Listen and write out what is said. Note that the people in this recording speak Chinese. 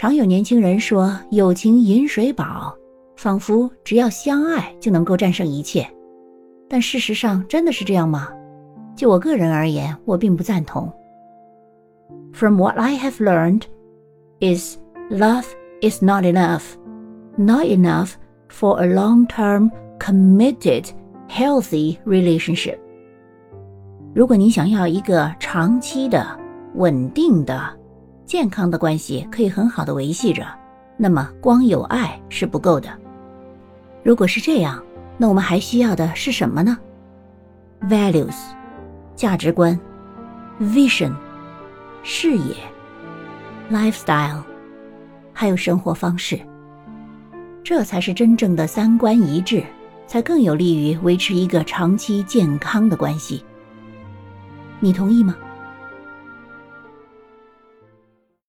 常有年轻人说“友情饮水饱”，仿佛只要相爱就能够战胜一切。但事实上真的是这样吗？就我个人而言，我并不赞同。From what I have learned, is love is not enough, not enough for a long-term, committed, healthy relationship. 如果你想要一个长期的、稳定的、健康的关系，可以很好的维系着，那么光有爱是不够的。如果是这样，那我们还需要的是什么呢？Values，价值观；Vision，视野；Lifestyle，还有生活方式。这才是真正的三观一致，才更有利于维持一个长期健康的关系。你同意吗？